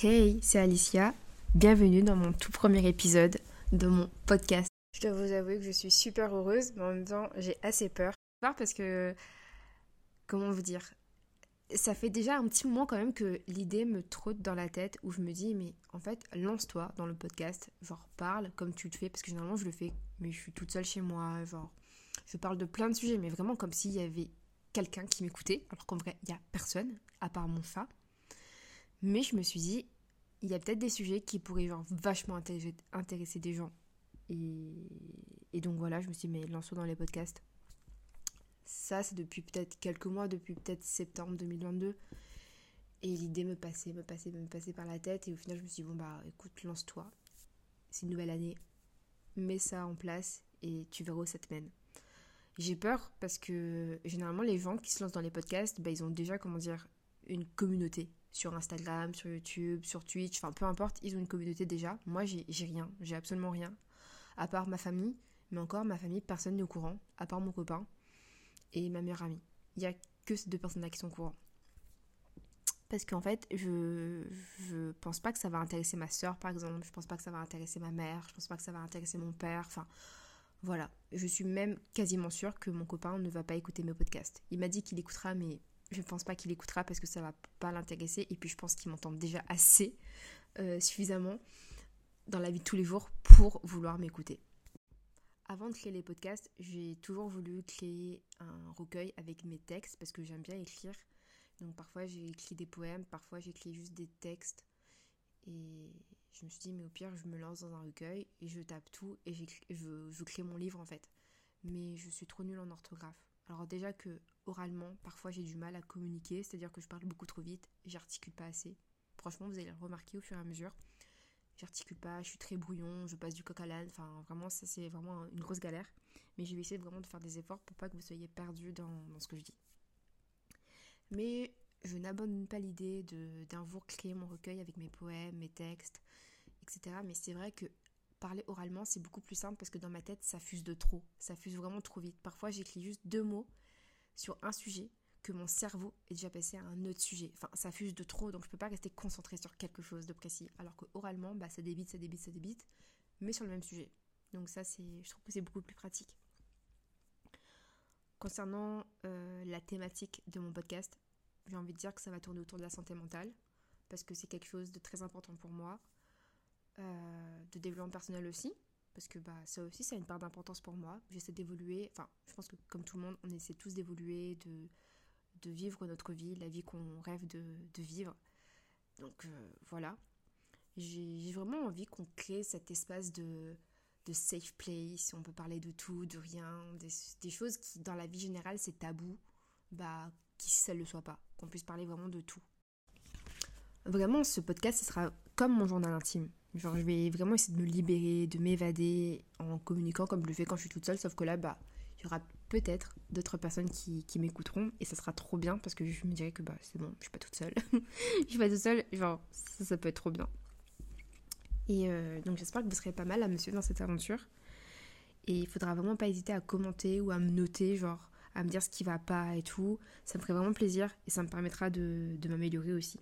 Hey, c'est Alicia. Bienvenue dans mon tout premier épisode de mon podcast. Je dois vous avouer que je suis super heureuse, mais en même temps, j'ai assez peur. Parce que, comment vous dire, ça fait déjà un petit moment quand même que l'idée me trotte dans la tête où je me dis, mais en fait, lance-toi dans le podcast, genre parle comme tu le fais, parce que généralement je le fais, mais je suis toute seule chez moi, genre je parle de plein de sujets, mais vraiment comme s'il y avait quelqu'un qui m'écoutait, alors qu'en vrai, il n'y a personne, à part mon chat. Mais je me suis dit, il y a peut-être des sujets qui pourraient genre vachement intéresser, des gens. Et, et, donc voilà, je me suis dit, mais lance-toi dans les podcasts. Ça, c'est depuis peut-être quelques mois, depuis peut-être septembre 2022. Et l'idée me passait, me passait, me passait par la tête. Et au final, je me suis dit, bon, bah écoute, lance-toi. C'est une nouvelle année. Mets ça en place et tu verras où ça te mène. J'ai peur parce que généralement, les gens qui se lancent dans les podcasts, bah, ils ont déjà, comment dire, une communauté sur Instagram, sur YouTube, sur Twitch, enfin peu importe, ils ont une communauté déjà. Moi, j'ai rien, j'ai absolument rien. À part ma famille, mais encore, ma famille, personne n'est au courant, à part mon copain et ma meilleure amie. Il n'y a que ces deux personnes-là qui sont au courant. Parce qu'en fait, je, je pense pas que ça va intéresser ma soeur, par exemple. Je pense pas que ça va intéresser ma mère. Je pense pas que ça va intéresser mon père. Enfin, voilà. Je suis même quasiment sûre que mon copain ne va pas écouter mes podcasts. Il m'a dit qu'il écoutera, mais je ne pense pas qu'il écoutera parce que ça va pas l'intéresser. Et puis, je pense qu'il m'entend déjà assez, euh, suffisamment, dans la vie de tous les jours pour vouloir m'écouter. Avant de créer les podcasts, j'ai toujours voulu créer un recueil avec mes textes parce que j'aime bien écrire. Donc parfois j'ai écrit des poèmes, parfois j'ai écrit juste des textes. Et je me suis dit, mais au pire, je me lance dans un recueil et je tape tout et je, je crée mon livre en fait. Mais je suis trop nulle en orthographe. Alors déjà que oralement, parfois j'ai du mal à communiquer, c'est-à-dire que je parle beaucoup trop vite, j'articule pas assez. Franchement, vous allez le remarquer au fur et à mesure j'articule pas, je suis très brouillon, je passe du coq à l'âne, enfin vraiment ça c'est vraiment une grosse galère. Mais je vais essayer vraiment de faire des efforts pour pas que vous soyez perdu dans, ce que je dis. Mais je n'abandonne pas l'idée d'un jour créer mon recueil avec mes poèmes, mes textes, etc. Mais c'est vrai que parler oralement c'est beaucoup plus simple parce que dans ma tête ça fuse de trop, ça fuse vraiment trop vite. Parfois j'écris juste deux mots sur un sujet que mon cerveau est déjà passé à un autre sujet. Enfin, ça fuse de trop, donc je peux pas rester concentré sur quelque chose de précis. Alors que oralement, bah, ça débite, ça débite, ça débite, mais sur le même sujet. Donc ça, c'est, je trouve que c'est beaucoup plus pratique. Concernant euh, la thématique de mon podcast, j'ai envie de dire que ça va tourner autour de la santé mentale, parce que c'est quelque chose de très important pour moi, euh, de développement personnel aussi, parce que bah, ça aussi, ça a une part d'importance pour moi. J'essaie d'évoluer, enfin, je pense que comme tout le monde, on essaie tous d'évoluer, de de vivre notre vie, la vie qu'on rêve de, vivre. Donc euh, voilà, j'ai vraiment envie qu'on crée cet espace de, de, safe place, on peut parler de tout, de rien, des, choses qui dans la vie générale c'est tabou, bah qui si ça ne le soit pas, qu'on puisse parler vraiment de tout. Vraiment, ce podcast, ce sera comme mon journal intime. Genre, je vais vraiment essayer de me libérer, de m'évader en communiquant comme je le fais quand je suis toute seule, sauf que là, bah, il y aura peut-être d'autres personnes qui, m'écouteront et ça sera trop bien parce que je me dirais que bah c'est bon, je suis pas toute seule. je suis pas toute seule, genre ça, ça peut être trop bien. Et euh, donc j'espère que vous serez pas mal à me suivre dans cette aventure. Et il faudra vraiment pas hésiter à commenter ou à me noter, genre à me dire ce qui va pas et tout. Ça me ferait vraiment plaisir et ça me permettra de, de m'améliorer aussi.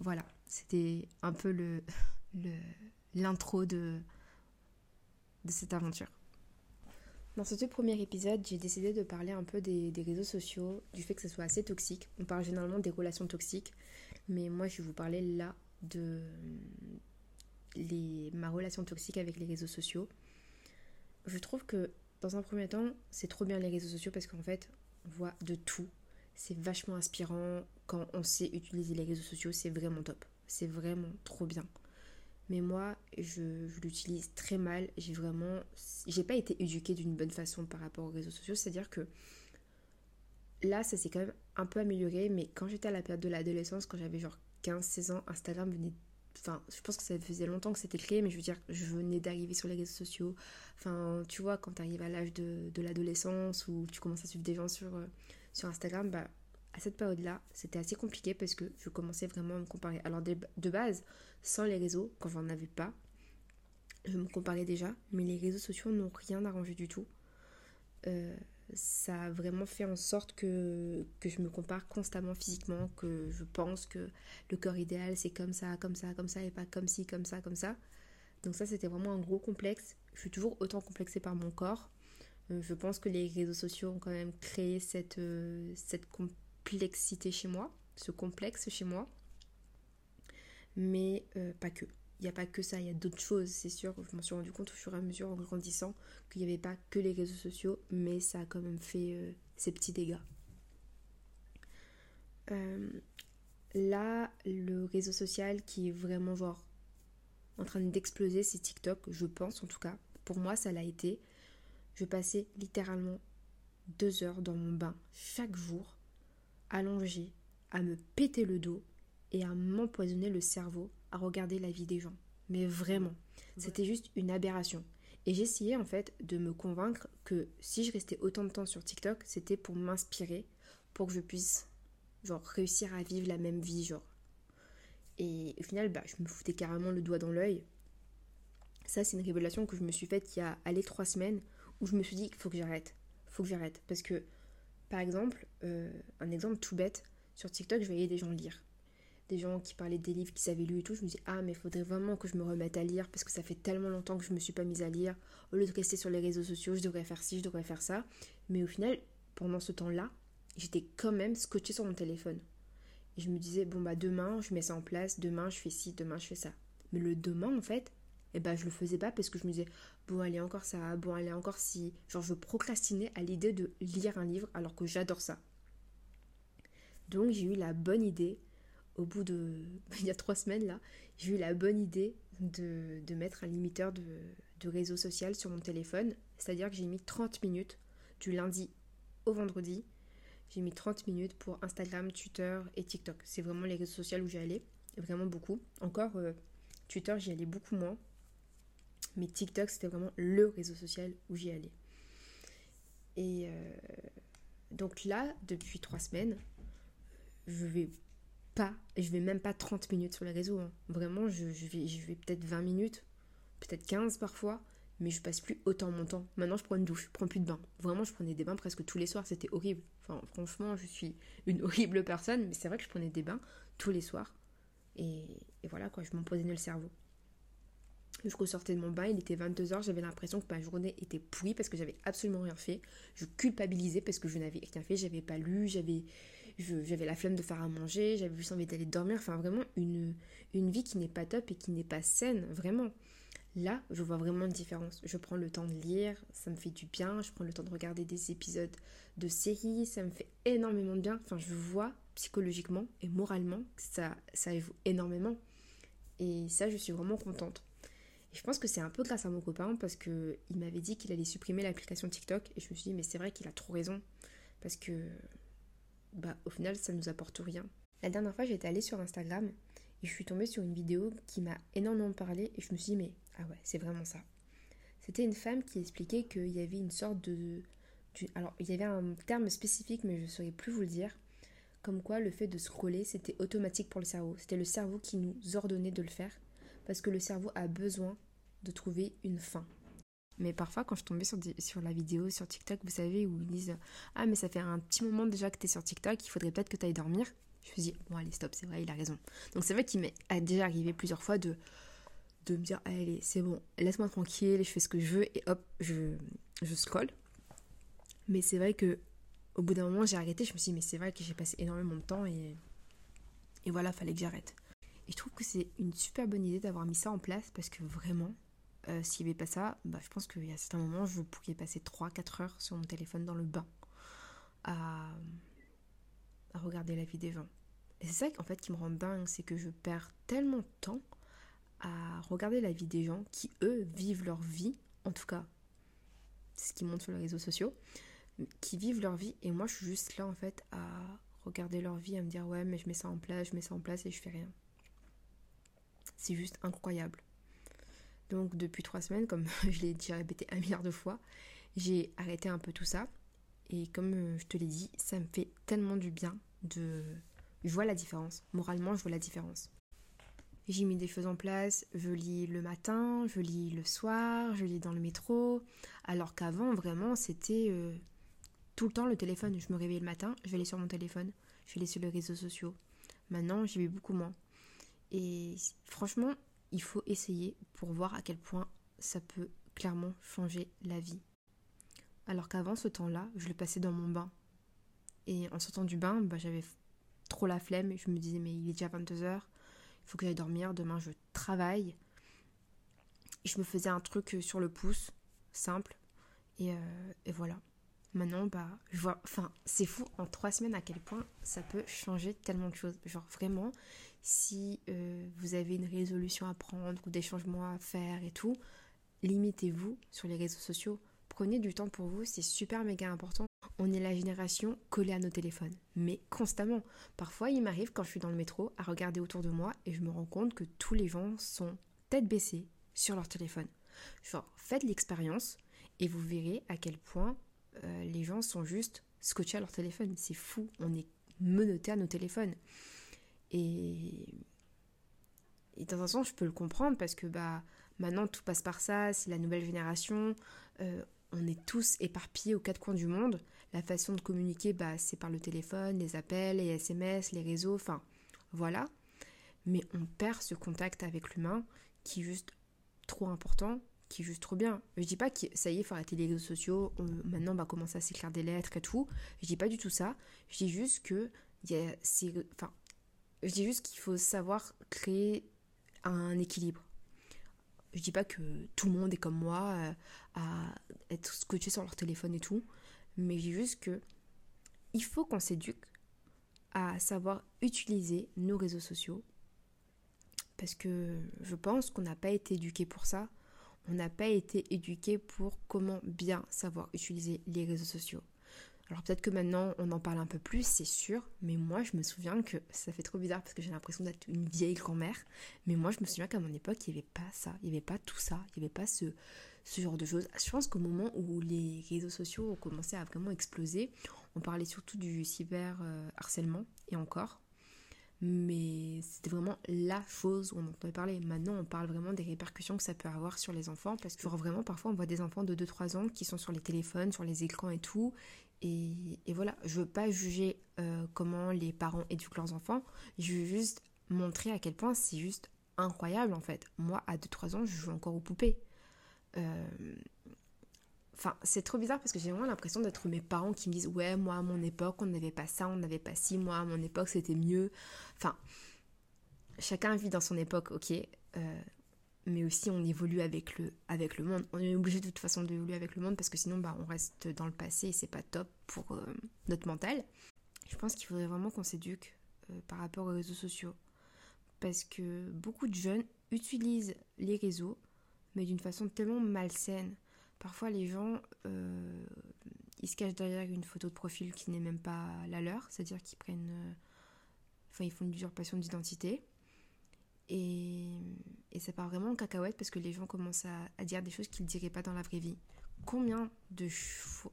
Voilà, c'était un peu le l'intro de, cette aventure. Dans ce tout premier épisode, j'ai décidé de parler un peu des, réseaux sociaux, du fait que ce soit assez toxique. On parle généralement des relations toxiques, mais moi je vais vous parler là de les, ma relation toxique avec les réseaux sociaux. Je trouve que dans un premier temps, c'est trop bien les réseaux sociaux parce qu'en fait, on voit de tout. C'est vachement inspirant. Quand on sait utiliser les réseaux sociaux, c'est vraiment top. C'est vraiment trop bien. Mais moi, je, l'utilise très mal. J'ai vraiment. J'ai pas été éduquée d'une bonne façon par rapport aux réseaux sociaux. C'est-à-dire que là, ça s'est quand même un peu amélioré. Mais quand j'étais à la période de l'adolescence, quand j'avais genre 15-16 ans, Instagram venait. Enfin, je pense que ça faisait longtemps que c'était créé, mais je veux dire, je venais d'arriver sur les réseaux sociaux. Enfin, tu vois, quand tu arrives à l'âge de, de l'adolescence ou tu commences à suivre des gens sur, euh, sur Instagram, bah à cette période-là, c'était assez compliqué parce que je commençais vraiment à me comparer. Alors de, base, sans les réseaux, quand j'en avais pas, je me comparais déjà, mais les réseaux sociaux n'ont rien arrangé du tout. Euh, ça a vraiment fait en sorte que, que je me compare constamment physiquement, que je pense que le corps idéal c'est comme ça, comme ça, comme ça, et pas comme ci, comme ça, comme ça. Donc ça c'était vraiment un gros complexe. Je suis toujours autant complexée par mon corps. Euh, je pense que les réseaux sociaux ont quand même créé cette, euh, cette complexité chez moi, ce complexe chez moi. Mais euh, pas que. Il n'y a pas que ça, il y a d'autres choses, c'est sûr. Je m'en suis rendu compte au fur et à mesure en grandissant qu'il n'y avait pas que les réseaux sociaux, mais ça a quand même fait ses petits dégâts. là, le réseau social qui est vraiment genre en train d'exploser, c'est TikTok, je pense en tout cas. Pour moi, ça l'a été. Je passais littéralement deux heures dans mon bain chaque jour, allongée, à me péter le dos et à m'empoisonner le cerveau à regarder la vie des gens. Mais vraiment, c'était juste une aberration. Et j'essayais en fait de me convaincre que si je restais autant de temps sur TikTok, c'était pour m'inspirer, pour que je puisse genre réussir à vivre la même vie, genre. Et au final, bah, je me foutais carrément le doigt dans l'œil. Ça, c'est une révélation que je me suis faite il y a allé trois semaines où je me suis dit qu'il faut que j'arrête. faut que j'arrête. Parce que, par exemple, euh, un exemple tout bête, sur TikTok, je voyais des gens lire. Des gens qui parlaient des livres qu'ils avaient lus et tout. Je me dis, ah, mais il faudrait vraiment que je me remette à lire parce que ça fait tellement longtemps que je me suis pas mise à lire. Au lieu de rester sur les réseaux sociaux, je devrais faire ci, je devrais faire ça. Mais au final, pendant ce temps-là, j'étais quand même scotchée sur mon téléphone. Et je me disais, bon, bah demain, je mets ça en place, demain, je fais ci, demain, je fais ça. Mais le demain, en fait, et eh ben je le faisais pas parce que je me disais bon allez encore ça, bon allez encore si, genre je procrastinais à l'idée de lire un livre alors que j'adore ça. Donc j'ai eu la bonne idée au bout de il y a trois semaines là, j'ai eu la bonne idée de, de mettre un limiteur de, de réseau social sur mon téléphone, c'est-à-dire que j'ai mis 30 minutes du lundi au vendredi. J'ai mis 30 minutes pour Instagram, Twitter et TikTok. C'est vraiment les réseaux sociaux où j'y allais, vraiment beaucoup. Encore euh, Twitter, j'y allais beaucoup moins mais TikTok, c'était vraiment le réseau social où j'y allais. Et euh, donc là, depuis trois semaines, je vais pas, je vais même pas 30 minutes sur les réseaux. Hein. Vraiment, je, vais, peut-être 20 minutes, peut-être 15 parfois, mais je passe plus autant mon temps. Maintenant, je prends une douche, je prends plus de bain. Vraiment, je prenais des bains presque tous les soirs, c'était horrible. Enfin, franchement, je suis une horrible personne, mais c'est vrai que je prenais des bains tous les soirs. Et, et voilà, quoi, je m'empoisonnais le cerveau. Je ressortais de mon bain, il était 22h, j'avais l'impression que ma journée était pourrie parce que j'avais absolument rien fait. Je culpabilisais parce que je n'avais rien fait, j'avais pas lu, j'avais j'avais la flemme de faire à manger, j'avais juste envie d'aller dormir, enfin vraiment une, une vie qui n'est pas top et qui n'est pas saine, vraiment. Là, je vois vraiment une différence. Je prends le temps de lire, ça me fait du bien, je prends le temps de regarder des épisodes de séries, ça me fait énormément de bien. Enfin, je vois psychologiquement et moralement que ça, ça évolue énormément. Et ça, je suis vraiment contente. Et je pense que c'est un peu grâce à mon copain parce qu'il m'avait dit qu'il allait supprimer l'application TikTok et je me suis dit mais c'est vrai qu'il a trop raison parce que bah au final ça nous apporte rien. La dernière fois j'étais allée sur Instagram et je suis tombée sur une vidéo qui m'a énormément parlé et je me suis dit mais ah ouais c'est vraiment ça. C'était une femme qui expliquait qu'il y avait une sorte de... Alors il y avait un terme spécifique mais je ne saurais plus vous le dire. Comme quoi le fait de scroller c'était automatique pour le cerveau. C'était le cerveau qui nous ordonnait de le faire parce que le cerveau a besoin de trouver une fin. Mais parfois, quand je tombais sur, la vidéo sur TikTok, vous savez, où ils disent Ah, mais ça fait un petit moment déjà que tu es sur TikTok, il faudrait peut-être que tu ailles dormir. Je me dis Bon, allez, stop, c'est vrai, il a raison. Donc, c'est vrai qu'il m'est déjà arrivé plusieurs fois de, me dire Allez, c'est bon, laisse-moi tranquille, je fais ce que je veux, et hop, je, je. Mais c'est vrai que au bout d'un moment, j'ai arrêté. Je me suis dit Mais c'est vrai que j'ai passé énormément de temps, et, et voilà, fallait que j'arrête. Et je trouve que c'est une super bonne idée d'avoir mis ça en place parce que vraiment, euh, s'il n'y avait pas ça, bah, je pense qu'il y a certains moments, je pourrais passer 3-4 heures sur mon téléphone dans le bain à, regarder la vie des gens. Et c'est ça en fait qui me rend dingue, c'est que je perds tellement de temps à regarder la vie des gens qui, eux, vivent leur vie, en tout cas, c'est ce qui montre sur les réseaux sociaux, qui vivent leur vie, et moi je suis juste là en fait à regarder leur vie, à me dire ouais mais je mets ça en place, je mets ça en place et je fais rien. C'est juste incroyable. Donc depuis trois semaines, comme je l'ai déjà répété un milliard de fois, j'ai arrêté un peu tout ça. Et comme euh, je te l'ai dit, ça me fait tellement du bien de... Je vois la différence. Moralement, je vois la différence. J'ai mis des choses en place. Je lis le matin, je lis le soir, je lis dans le métro. Alors qu'avant, vraiment, c'était... Euh, tout le temps le téléphone. Je me réveille le matin, je vais aller sur mon téléphone, je vais aller sur les réseaux sociaux. Maintenant, j'y vais beaucoup moins. Et franchement, il faut essayer pour voir à quel point ça peut clairement changer la vie. Alors qu'avant ce temps-là, je le passais dans mon bain. Et en sortant du bain, bah, j'avais trop la flemme. Je me disais, mais il est déjà 22h, il faut que j'aille dormir, demain je travaille. Je me faisais un truc sur le pouce, simple. Et, euh, et voilà. Maintenant, bah, je vois. Enfin, c'est fou en trois semaines à quel point ça peut changer tellement de choses. Genre, vraiment, si euh, vous avez une résolution à prendre ou des changements à faire et tout, limitez-vous sur les réseaux sociaux. Prenez du temps pour vous, c'est super méga important. On est la génération collée à nos téléphones, mais constamment. Parfois, il m'arrive quand je suis dans le métro à regarder autour de moi et je me rends compte que tous les gens sont tête baissée sur leur téléphone. Genre, faites l'expérience et vous verrez à quel point euh, les gens sont juste scotchés à leur téléphone. C'est fou, on est menotté à nos téléphones. Et, et dans un sens, je peux le comprendre parce que bah maintenant tout passe par ça, c'est la nouvelle génération. Euh, on est tous éparpillés aux quatre coins du monde. La façon de communiquer, bah, c'est par le téléphone, les appels, les SMS, les réseaux, enfin voilà. Mais on perd ce contact avec l'humain qui est juste trop important, qui est juste trop bien. Je dis pas que ça y est, faut arrêter les réseaux sociaux, maintenant on va commencer à s'écrire des lettres et tout. Je dis pas du tout ça. Je dis juste que y a, enfin, je dis juste qu'il faut savoir créer un équilibre. Je dis pas que tout le monde est comme moi euh, à être scotché sur leur téléphone et tout, mais je dis juste que il faut qu'on s'éduque à savoir utiliser nos réseaux sociaux parce que je pense qu'on n'a pas été éduqué pour ça. On n'a pas été éduqué pour comment bien savoir utiliser les réseaux sociaux. Alors peut-être que maintenant on en parle un peu plus, c'est sûr, mais moi je me souviens que ça fait trop bizarre parce que j'ai l'impression d'être une vieille grand-mère, mais moi je me souviens qu'à mon époque il n'y avait pas ça, il n'y avait pas tout ça, il n'y avait pas ce, genre de choses. Je pense qu'au moment où les réseaux sociaux ont commencé à vraiment exploser, on parlait surtout du cyber harcèlement et encore, mais c'était vraiment la chose où on entendait parler. Maintenant, on parle vraiment des répercussions que ça peut avoir sur les enfants, parce que vraiment, parfois, on voit des enfants de 2-3 ans qui sont sur les téléphones, sur les écrans et tout, et, voilà, je veux pas juger euh, comment les parents éduquent leurs enfants, je veux juste montrer à quel point c'est juste incroyable en fait. Moi, à 2-3 ans, je joue encore aux poupées. Euh, enfin, c'est trop bizarre parce que j'ai vraiment l'impression d'être mes parents qui me disent Ouais, moi à mon époque, on n'avait pas ça, on n'avait pas ci, moi à mon époque, c'était mieux. Enfin, chacun vit dans son époque, ok. Euh, mais aussi on évolue avec le, avec le monde. On est obligé de toute façon d'évoluer avec le monde parce que sinon bah, on reste dans le passé et c'est pas top pour euh, notre mental. Je pense qu'il faudrait vraiment qu'on s'éduque euh, par rapport aux réseaux sociaux parce que beaucoup de jeunes utilisent les réseaux mais d'une façon tellement malsaine. Parfois les gens euh, ils se cachent derrière une photo de profil qui n'est même pas la leur, c'est-à-dire qu'ils prennent enfin ils font une usurpation d'identité et, ça part vraiment en cacahuète parce que les gens commencent à, dire des choses qu'ils ne diraient pas dans la vraie vie. Combien de fois,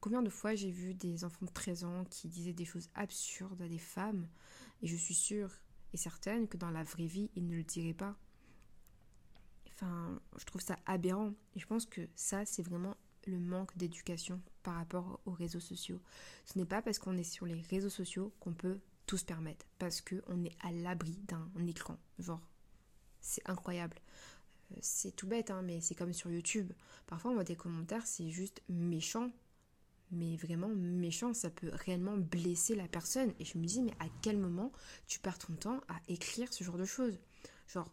combien de fois j'ai vu des enfants de 13 ans qui disaient des choses absurdes à des femmes? Et je suis sûre et certaine que dans la vraie vie, ils ne le diraient pas. Je trouve ça aberrant. Et je pense que ça, c'est vraiment le manque d'éducation par rapport aux réseaux sociaux. Ce n'est pas parce qu'on est sur les réseaux sociaux qu'on peut tout se permettre parce qu'on est à l'abri d'un écran. Genre, c'est incroyable. Euh, c'est tout bête, hein, mais c'est comme sur YouTube. Parfois, on voit des commentaires, c'est juste méchant. Mais vraiment méchant, ça peut réellement blesser la personne. Et je me dis, mais à quel moment tu perds ton temps à écrire ce genre de choses? Genre,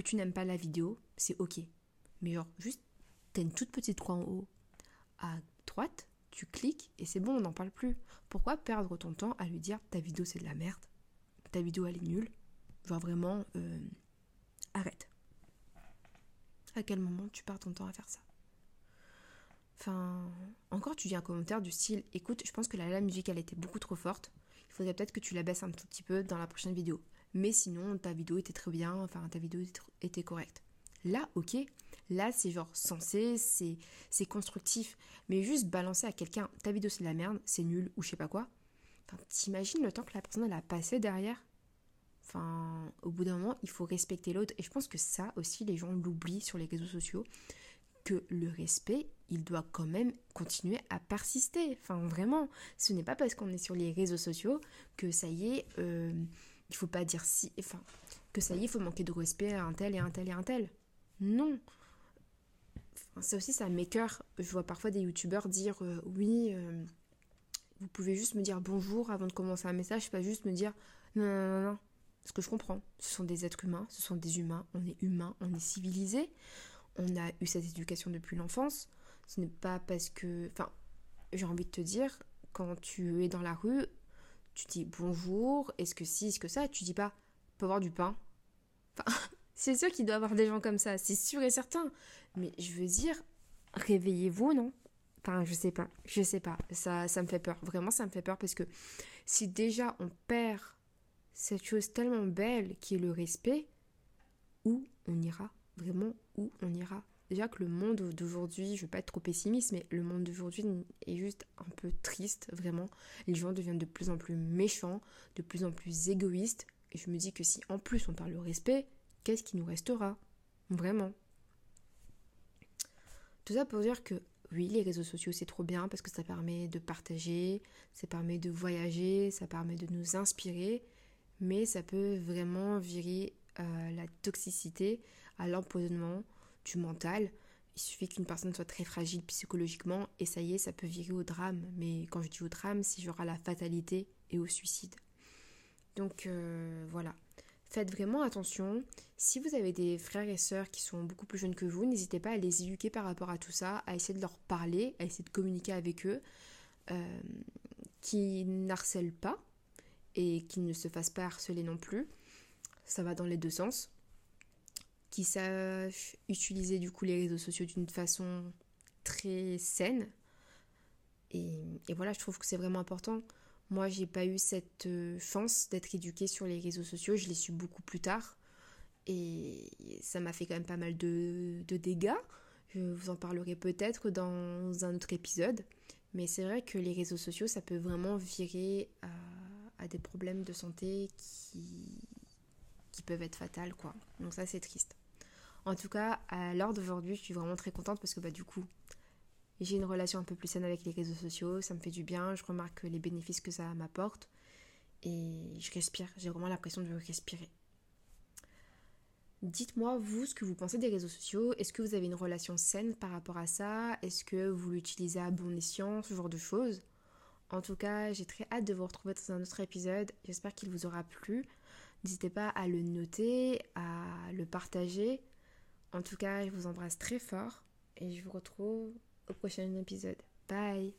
tu n'aimes pas la vidéo, c'est ok. Mais genre, juste, t'as une toute petite croix en haut à droite, tu cliques et c'est bon, on n'en parle plus. Pourquoi perdre ton temps à lui dire ta vidéo c'est de la merde, ta vidéo elle est nulle Genre vraiment, euh, arrête. À quel moment tu perds ton temps à faire ça? Enfin, encore tu dis un commentaire du style écoute, je pense que la, la musique elle était beaucoup trop forte, il faudrait peut-être que tu la baisses un tout petit peu dans la prochaine vidéo. Mais sinon, ta vidéo était très bien, enfin ta vidéo était correcte. Là, ok, Là, c'est genre censé, c'est constructif. Mais juste balancer à quelqu'un, ta vidéo c'est de la merde, c'est nul, ou je sais pas quoi. T'imagines le temps que la personne a passé derrière? Enfin, au bout d'un moment, il faut respecter l'autre. Et je pense que ça aussi, les gens l'oublient sur les réseaux sociaux. Que le respect, il doit quand même continuer à persister. Enfin, vraiment, ce n'est pas parce qu'on est sur les réseaux sociaux que ça y est, euh, il faut pas dire si. Enfin, que ça y est, il faut manquer de respect à un tel et un tel et un tel. Non. ça aussi, ça m'écœure. Je vois parfois des youtubeurs dire euh, oui, euh, vous pouvez juste me dire bonjour avant de commencer un message, pas juste me dire non, non, non, non. Ce que je comprends, ce sont des êtres humains, ce sont des humains, on est humain, on est civilisé, on a eu cette éducation depuis l'enfance. Ce n'est pas parce que. Enfin, j'ai envie de te dire, quand tu es dans la rue, tu dis bonjour, est-ce que si, est-ce que ça, tu dis pas, peut avoir du pain. C'est sûr qu'il doit y avoir des gens comme ça, c'est sûr et certain. Mais je veux dire, réveillez-vous, non? Enfin, je sais pas, je sais pas. Ça, ça me fait peur. Vraiment, ça me fait peur parce que si déjà on perd cette chose tellement belle qui est le respect, où on ira? Vraiment, où on ira? Déjà que le monde d'aujourd'hui, je veux pas être trop pessimiste, mais le monde d'aujourd'hui est juste un peu triste, vraiment. Les gens deviennent de plus en plus méchants, de plus en plus égoïstes. Et je me dis que si en plus on parle de respect, qu'est-ce qui nous restera? Vraiment. Tout ça pour dire que oui, les réseaux sociaux c'est trop bien parce que ça permet de partager, ça permet de voyager, ça permet de nous inspirer, mais ça peut vraiment virer à la toxicité, à l'empoisonnement mental. Il suffit qu'une personne soit très fragile psychologiquement et ça y est, ça peut virer au drame. Mais quand je dis au drame, c'est genre à la fatalité et au suicide. Donc euh, voilà. Faites vraiment attention. Si vous avez des frères et sœurs qui sont beaucoup plus jeunes que vous, n'hésitez pas à les éduquer par rapport à tout ça, à essayer de leur parler, à essayer de communiquer avec eux, euh, qui n'harcèlent pas et qui ne se fassent pas harceler non plus. Ça va dans les deux sens qui sachent utiliser du coup les réseaux sociaux d'une façon très saine. Et, voilà, je trouve que c'est vraiment important. Moi, j'ai pas eu cette euh, chance d'être éduquée sur les réseaux sociaux, je l'ai su beaucoup plus tard. Et ça m'a fait quand même pas mal de, dégâts. Je vous en parlerai peut-être dans un autre épisode. Mais c'est vrai que les réseaux sociaux, ça peut vraiment virer à, à des problèmes de santé qui, qui peuvent être fatales, quoi. Donc ça, c'est triste. En tout cas, à l'heure d'aujourd'hui, je suis vraiment très contente parce que bah du coup, j'ai une relation un peu plus saine avec les réseaux sociaux, ça me fait du bien, je remarque les bénéfices que ça m'apporte et je respire, j'ai vraiment l'impression de respirer. Dites-moi, vous, ce que vous pensez des réseaux sociaux. Est-ce que vous avez une relation saine par rapport à ça? Est-ce que vous l'utilisez à bon escient, ce genre de choses En tout cas, j'ai très hâte de vous retrouver dans un autre épisode. J'espère qu'il vous aura plu. N'hésitez pas à le noter, à le partager. En tout cas, je vous embrasse très fort et je vous retrouve au prochain épisode. Bye